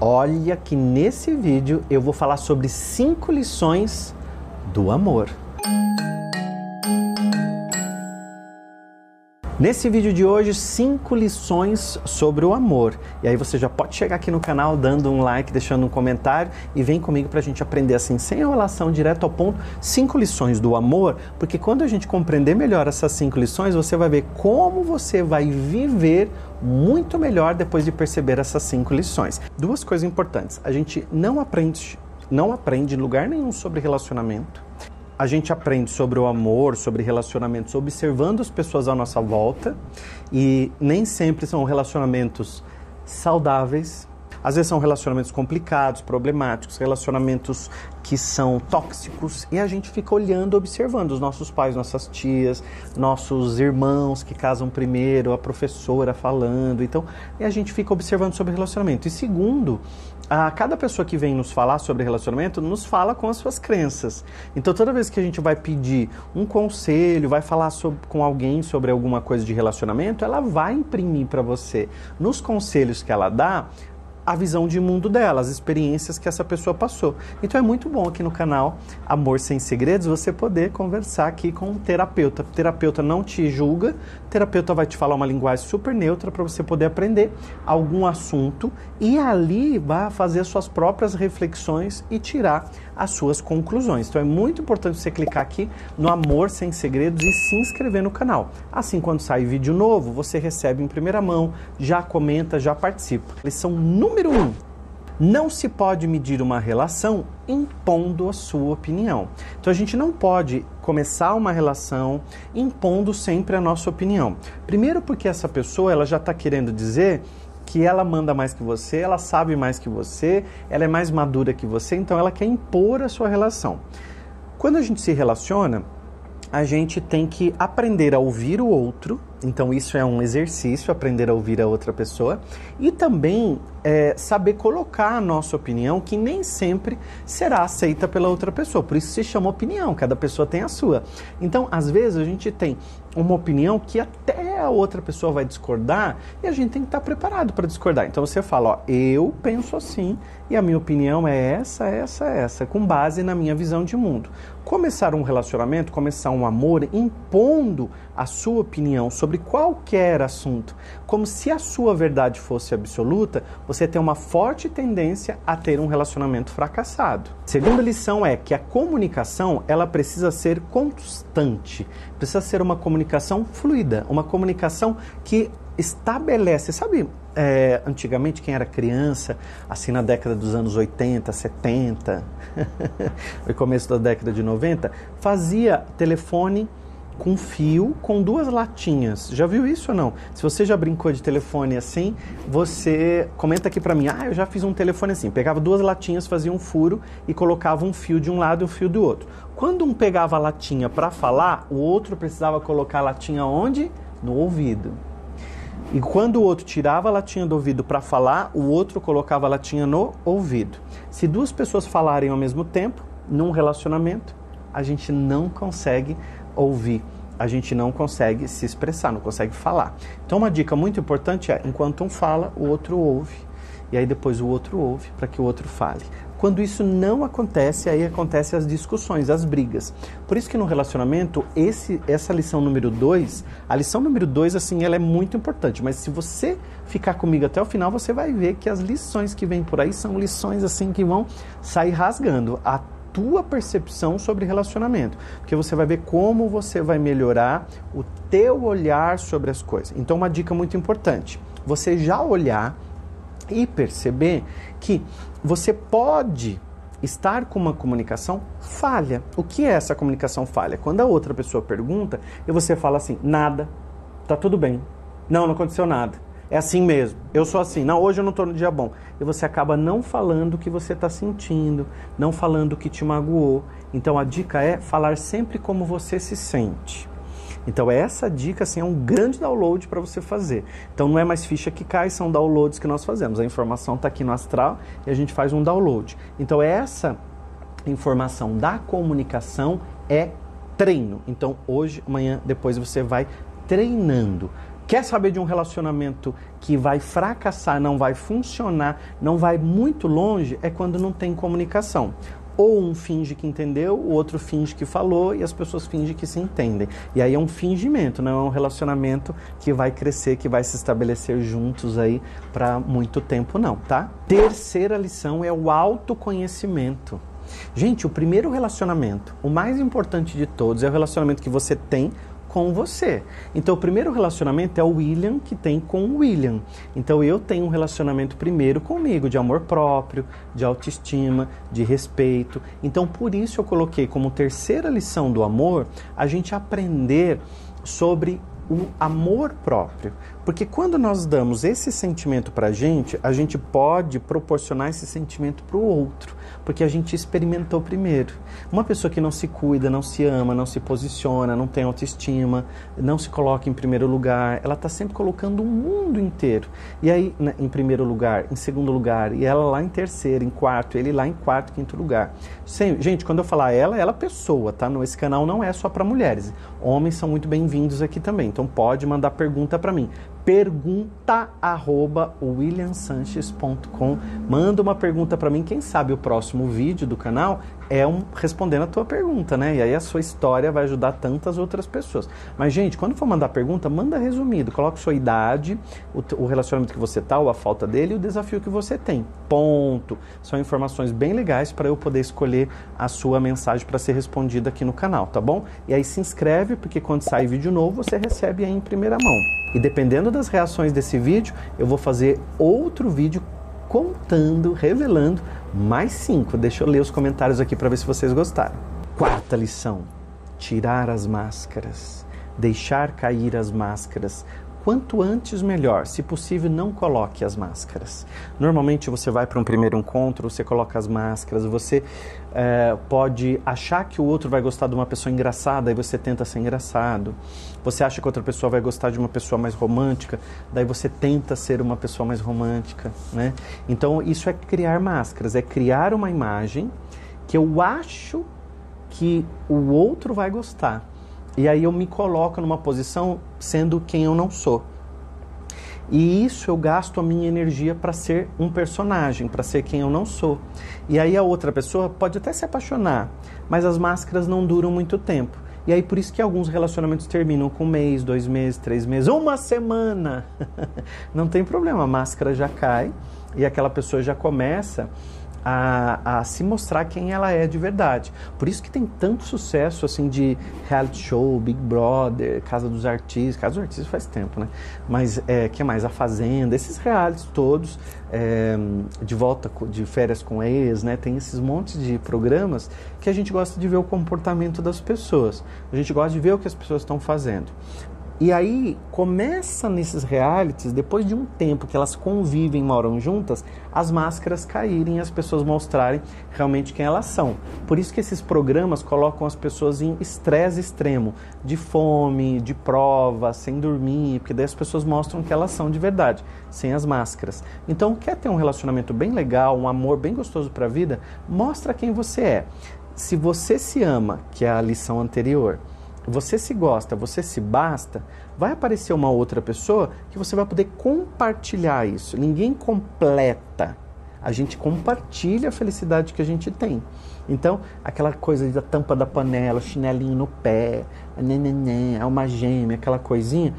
Olha que nesse vídeo eu vou falar sobre cinco lições do amor. Nesse vídeo de hoje, cinco lições sobre o amor. E aí você já pode chegar aqui no canal dando um like, deixando um comentário e vem comigo para a gente aprender assim, sem enrolação, direto ao ponto, cinco lições do amor, porque quando a gente compreender melhor essas cinco lições, você vai ver como você vai viver muito melhor depois de perceber essas cinco lições. Duas coisas importantes. A gente não aprende, não aprende em lugar nenhum sobre relacionamento a gente aprende sobre o amor, sobre relacionamentos, observando as pessoas à nossa volta e nem sempre são relacionamentos saudáveis. Às vezes são relacionamentos complicados, problemáticos, relacionamentos que são tóxicos e a gente fica olhando, observando os nossos pais, nossas tias, nossos irmãos que casam primeiro, a professora falando. Então, e a gente fica observando sobre relacionamento. E segundo, a cada pessoa que vem nos falar sobre relacionamento nos fala com as suas crenças. Então, toda vez que a gente vai pedir um conselho, vai falar sobre, com alguém sobre alguma coisa de relacionamento, ela vai imprimir para você, nos conselhos que ela dá, a visão de mundo dela, as experiências que essa pessoa passou. Então é muito bom aqui no canal Amor Sem Segredos você poder conversar aqui com um terapeuta. O terapeuta não te julga, o terapeuta vai te falar uma linguagem super neutra para você poder aprender algum assunto e ali vai fazer suas próprias reflexões e tirar as suas conclusões. Então é muito importante você clicar aqui no Amor Sem Segredos e se inscrever no canal. Assim, quando sai vídeo novo, você recebe em primeira mão, já comenta, já participa. Lição número 1. Um, não se pode medir uma relação impondo a sua opinião. Então a gente não pode começar uma relação impondo sempre a nossa opinião. Primeiro porque essa pessoa ela já está querendo dizer que ela manda mais que você, ela sabe mais que você, ela é mais madura que você, então ela quer impor a sua relação. Quando a gente se relaciona, a gente tem que aprender a ouvir o outro, então isso é um exercício, aprender a ouvir a outra pessoa, e também é, saber colocar a nossa opinião, que nem sempre será aceita pela outra pessoa, por isso se chama opinião, cada pessoa tem a sua. Então, às vezes, a gente tem uma opinião que até a outra pessoa vai discordar e a gente tem que estar preparado para discordar. Então você fala, ó, eu penso assim e a minha opinião é essa, essa, essa, com base na minha visão de mundo. Começar um relacionamento, começar um amor impondo a sua opinião sobre qualquer assunto, como se a sua verdade fosse absoluta, você tem uma forte tendência a ter um relacionamento fracassado. Segunda lição é que a comunicação, ela precisa ser constante, precisa ser uma comunicação fluida, uma comunicação que estabelece, sabe, é, antigamente quem era criança, assim na década dos anos 80, 70, no começo da década de 90, fazia telefone com fio com duas latinhas. Já viu isso ou não? Se você já brincou de telefone assim, você comenta aqui para mim. Ah, eu já fiz um telefone assim. Pegava duas latinhas, fazia um furo e colocava um fio de um lado e um fio do outro. Quando um pegava a latinha para falar, o outro precisava colocar a latinha onde? No ouvido. E quando o outro tirava a latinha do ouvido para falar, o outro colocava a latinha no ouvido. Se duas pessoas falarem ao mesmo tempo, num relacionamento, a gente não consegue ouvir, a gente não consegue se expressar, não consegue falar. Então, uma dica muito importante é: enquanto um fala, o outro ouve. E aí depois o outro ouve para que o outro fale. Quando isso não acontece, aí acontecem as discussões, as brigas. Por isso que no relacionamento, esse, essa lição número 2, a lição número 2, assim, ela é muito importante. Mas se você ficar comigo até o final, você vai ver que as lições que vêm por aí são lições, assim, que vão sair rasgando a tua percepção sobre relacionamento. Porque você vai ver como você vai melhorar o teu olhar sobre as coisas. Então, uma dica muito importante. Você já olhar e perceber que você pode estar com uma comunicação falha. O que é essa comunicação falha? Quando a outra pessoa pergunta e você fala assim: nada, tá tudo bem, não, não aconteceu nada. É assim mesmo. Eu sou assim. Não, hoje eu não estou no dia bom. E você acaba não falando o que você está sentindo, não falando o que te magoou. Então a dica é falar sempre como você se sente. Então essa dica assim, é um grande download para você fazer. Então não é mais ficha que cai, são downloads que nós fazemos. A informação está aqui no astral e a gente faz um download. Então essa informação da comunicação é treino. Então hoje, amanhã, depois você vai treinando. Quer saber de um relacionamento que vai fracassar, não vai funcionar, não vai muito longe? É quando não tem comunicação. Ou um finge que entendeu, o outro finge que falou e as pessoas fingem que se entendem. E aí é um fingimento, não é um relacionamento que vai crescer, que vai se estabelecer juntos aí para muito tempo, não, tá? Terceira lição é o autoconhecimento. Gente, o primeiro relacionamento, o mais importante de todos, é o relacionamento que você tem com você. Então, o primeiro relacionamento é o William que tem com o William. Então, eu tenho um relacionamento primeiro comigo, de amor próprio, de autoestima, de respeito. Então, por isso eu coloquei como terceira lição do amor a gente aprender sobre o amor próprio. Porque quando nós damos esse sentimento para a gente, a gente pode proporcionar esse sentimento para o outro porque a gente experimentou primeiro. Uma pessoa que não se cuida, não se ama, não se posiciona, não tem autoestima, não se coloca em primeiro lugar, ela está sempre colocando o mundo inteiro. E aí, né, em primeiro lugar, em segundo lugar, e ela lá em terceiro, em quarto, ele lá em quarto, quinto lugar. Gente, quando eu falar ela, ela é pessoa, tá? Esse canal não é só para mulheres. Homens são muito bem-vindos aqui também. Então pode mandar pergunta para mim pergunta arroba williamsanches.com. Manda uma pergunta para mim, quem sabe o próximo vídeo do canal é um respondendo a tua pergunta, né? E aí a sua história vai ajudar tantas outras pessoas. Mas gente, quando for mandar pergunta, manda resumido, coloca sua idade, o, o relacionamento que você tá, ou a falta dele e o desafio que você tem. Ponto. São informações bem legais para eu poder escolher a sua mensagem para ser respondida aqui no canal, tá bom? E aí se inscreve porque quando sai vídeo novo, você recebe aí em primeira mão. E dependendo das reações desse vídeo, eu vou fazer outro vídeo contando, revelando mais cinco. Deixa eu ler os comentários aqui para ver se vocês gostaram. Quarta lição: tirar as máscaras, deixar cair as máscaras, quanto antes melhor. Se possível, não coloque as máscaras. Normalmente você vai para um primeiro encontro, você coloca as máscaras, você é, pode achar que o outro vai gostar de uma pessoa engraçada e você tenta ser engraçado. Você acha que outra pessoa vai gostar de uma pessoa mais romântica, daí você tenta ser uma pessoa mais romântica, né? Então isso é criar máscaras, é criar uma imagem que eu acho que o outro vai gostar e aí eu me coloco numa posição sendo quem eu não sou. E isso eu gasto a minha energia para ser um personagem, para ser quem eu não sou. E aí a outra pessoa pode até se apaixonar, mas as máscaras não duram muito tempo. E aí por isso que alguns relacionamentos terminam com um mês, dois meses, três meses, uma semana. não tem problema, a máscara já cai e aquela pessoa já começa a, a, se mostrar quem ela é de verdade. Por isso que tem tanto sucesso assim de reality show, Big Brother, Casa dos Artistas, Casa dos Artistas faz tempo, né? Mas é, que mais? A Fazenda, esses realities todos, é, de volta de férias com ex, né? Tem esses montes de programas que a gente gosta de ver o comportamento das pessoas. A gente gosta de ver o que as pessoas estão fazendo. E aí começa nesses realities, depois de um tempo que elas convivem, moram juntas, as máscaras caírem e as pessoas mostrarem realmente quem elas são. Por isso que esses programas colocam as pessoas em estresse extremo, de fome, de prova, sem dormir, porque daí as pessoas mostram que elas são de verdade, sem as máscaras. Então, quer ter um relacionamento bem legal, um amor bem gostoso para a vida? Mostra quem você é. Se você se ama, que é a lição anterior, você se gosta, você se basta, vai aparecer uma outra pessoa que você vai poder compartilhar isso. Ninguém completa. A gente compartilha a felicidade que a gente tem. Então, aquela coisa da tampa da panela, chinelinho no pé, nenenê, alma gêmea, aquela coisinha.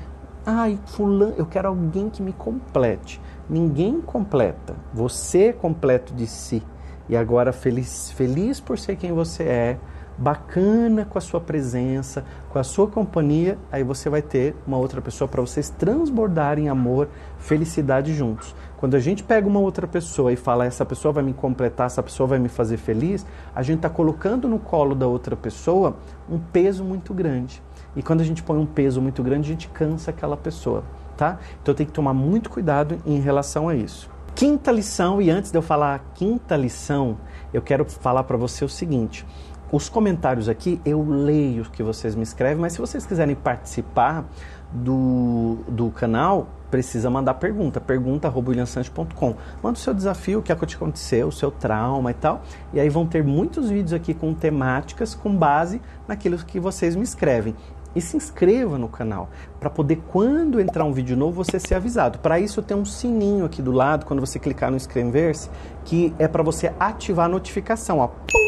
Ai, fulano, eu quero alguém que me complete. Ninguém completa. Você é completo de si. E agora, feliz, feliz por ser quem você é, bacana com a sua presença, com a sua companhia, aí você vai ter uma outra pessoa para vocês transbordarem amor, felicidade juntos. Quando a gente pega uma outra pessoa e fala, essa pessoa vai me completar, essa pessoa vai me fazer feliz, a gente está colocando no colo da outra pessoa um peso muito grande. E quando a gente põe um peso muito grande, a gente cansa aquela pessoa, tá? Então tem que tomar muito cuidado em relação a isso. Quinta lição, e antes de eu falar a quinta lição, eu quero falar para você o seguinte: os comentários aqui eu leio o que vocês me escrevem, mas se vocês quiserem participar do, do canal, precisa mandar pergunta, pergunta.williamsanches.com. Manda o seu desafio, o que aconteceu, o seu trauma e tal. E aí vão ter muitos vídeos aqui com temáticas com base naquilo que vocês me escrevem. e se inscreva no canal para poder quando entrar um vídeo novo você ser avisado. Para isso tem um sininho aqui do lado quando você clicar no inscrever-se que é para você ativar a notificação, ó. Pum!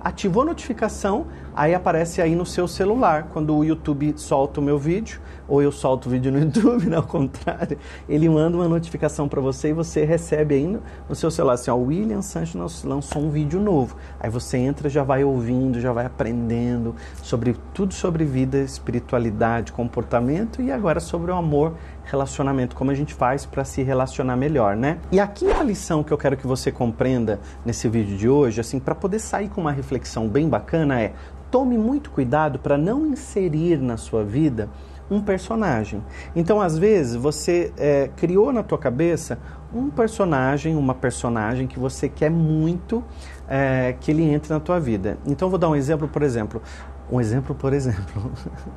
Ativou a notificação, aí aparece aí no seu celular. Quando o YouTube solta o meu vídeo, ou eu solto o vídeo no YouTube, não, ao contrário, ele manda uma notificação para você e você recebe aí no, seu celular assim, ó, William Sanches lançou um vídeo novo. Aí você entra, já vai ouvindo, já vai aprendendo sobre tudo sobre vida, espiritualidade, comportamento e agora sobre o amor, relacionamento, como a gente faz para se relacionar melhor, né? E a quinta lição que eu quero que você compreenda nesse vídeo de hoje, assim, para poder sair com uma reflexão bem bacana é tome muito cuidado para não inserir na sua vida um personagem. Então, às vezes, você é, criou na tua cabeça um personagem, uma personagem que você quer muito é, que ele entre na tua vida. Então, vou dar um exemplo, por exemplo. Um exemplo, por exemplo.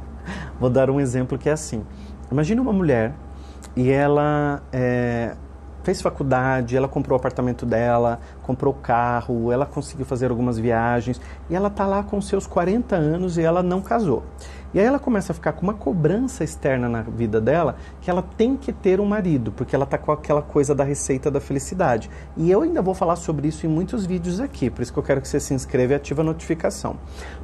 vou dar um exemplo que é assim. Imagina uma mulher e ela é, fez faculdade, ela comprou o apartamento dela, comprou carro, ela conseguiu fazer algumas viagens e ela está lá com seus 40 anos e ela não casou. E aí ela começa a ficar com uma cobrança externa na vida dela que ela tem que ter um marido, porque ela está com aquela coisa da receita da felicidade. E eu ainda vou falar sobre isso em muitos vídeos aqui, por isso que eu quero que você se inscreva e ative a notificação,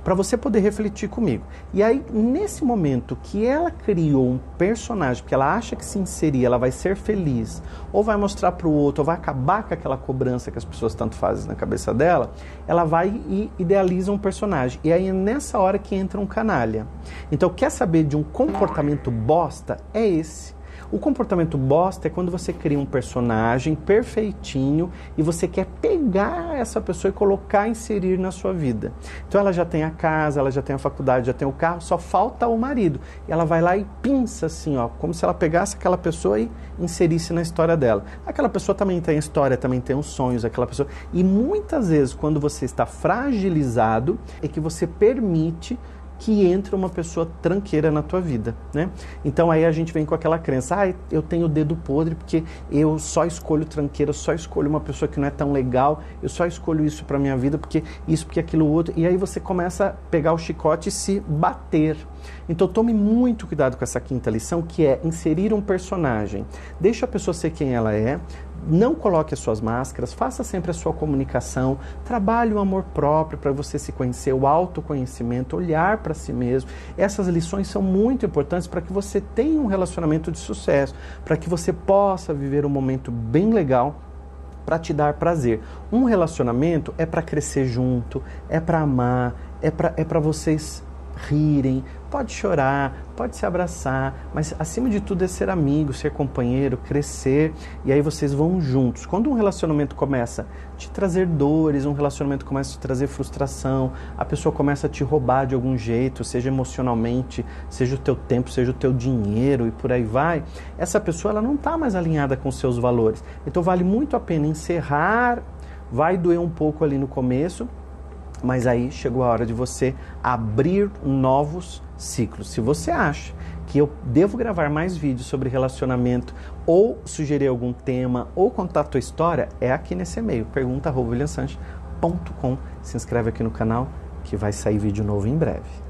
para você poder refletir comigo. E aí, nesse momento que ela criou um personagem, porque ela acha que se inserir, ela vai ser feliz, ou vai mostrar para o outro, ou vai acabar com aquela cobrança que as pessoas tanto fazem na cabeça dela, ela vai e idealiza um personagem. E aí é nessa hora que entra um canalha. Então, quer saber de um comportamento bosta? É esse. O comportamento bosta é quando você cria um personagem perfeitinho e você quer pegar essa pessoa e colocar, inserir na sua vida. Então ela já tem a casa, ela já tem a faculdade, já tem o carro, só falta o marido. E ela vai lá e pinça assim, ó, como se ela pegasse aquela pessoa e inserisse na história dela. Aquela pessoa também tem história, também tem os sonhos, aquela pessoa. E muitas vezes, quando você está fragilizado, é que você permite que entra uma pessoa tranqueira na tua vida, né? Então aí a gente vem com aquela crença, ah, eu tenho o dedo podre porque eu só escolho tranqueira, só escolho uma pessoa que não é tão legal, eu só escolho isso para minha vida porque isso, porque aquilo outro, e aí você começa a pegar o chicote e se bater. Então tome muito cuidado com essa quinta lição, que é inserir um personagem. Deixa a pessoa ser quem ela é, não coloque as suas máscaras, faça sempre a sua comunicação, trabalhe o amor próprio para você se conhecer, o autoconhecimento, olhar para si mesmo. Essas lições são muito importantes para que você tenha um relacionamento de sucesso, para que você possa viver um momento bem legal para te dar prazer. Um relacionamento é para crescer junto, é para amar, é para é vocês rirem, pode chorar, pode se abraçar, mas acima de tudo é ser amigo, ser companheiro, crescer e aí vocês vão juntos. Quando um relacionamento começa a te trazer dores, um relacionamento começa a te trazer frustração, a pessoa começa a te roubar de algum jeito, seja emocionalmente, seja o teu tempo, seja o teu dinheiro e por aí vai, essa pessoa ela não está mais alinhada com seus valores. Então vale muito a pena encerrar, vai doer um pouco ali no começo, mas aí chegou a hora de você abrir novos ciclos. Se você acha que eu devo gravar mais vídeos sobre relacionamento ou sugerir algum tema ou contar a tua história, é aqui nesse e-mail, pergunta.williamsanches.com. Se inscreve aqui no canal que vai sair vídeo novo em breve.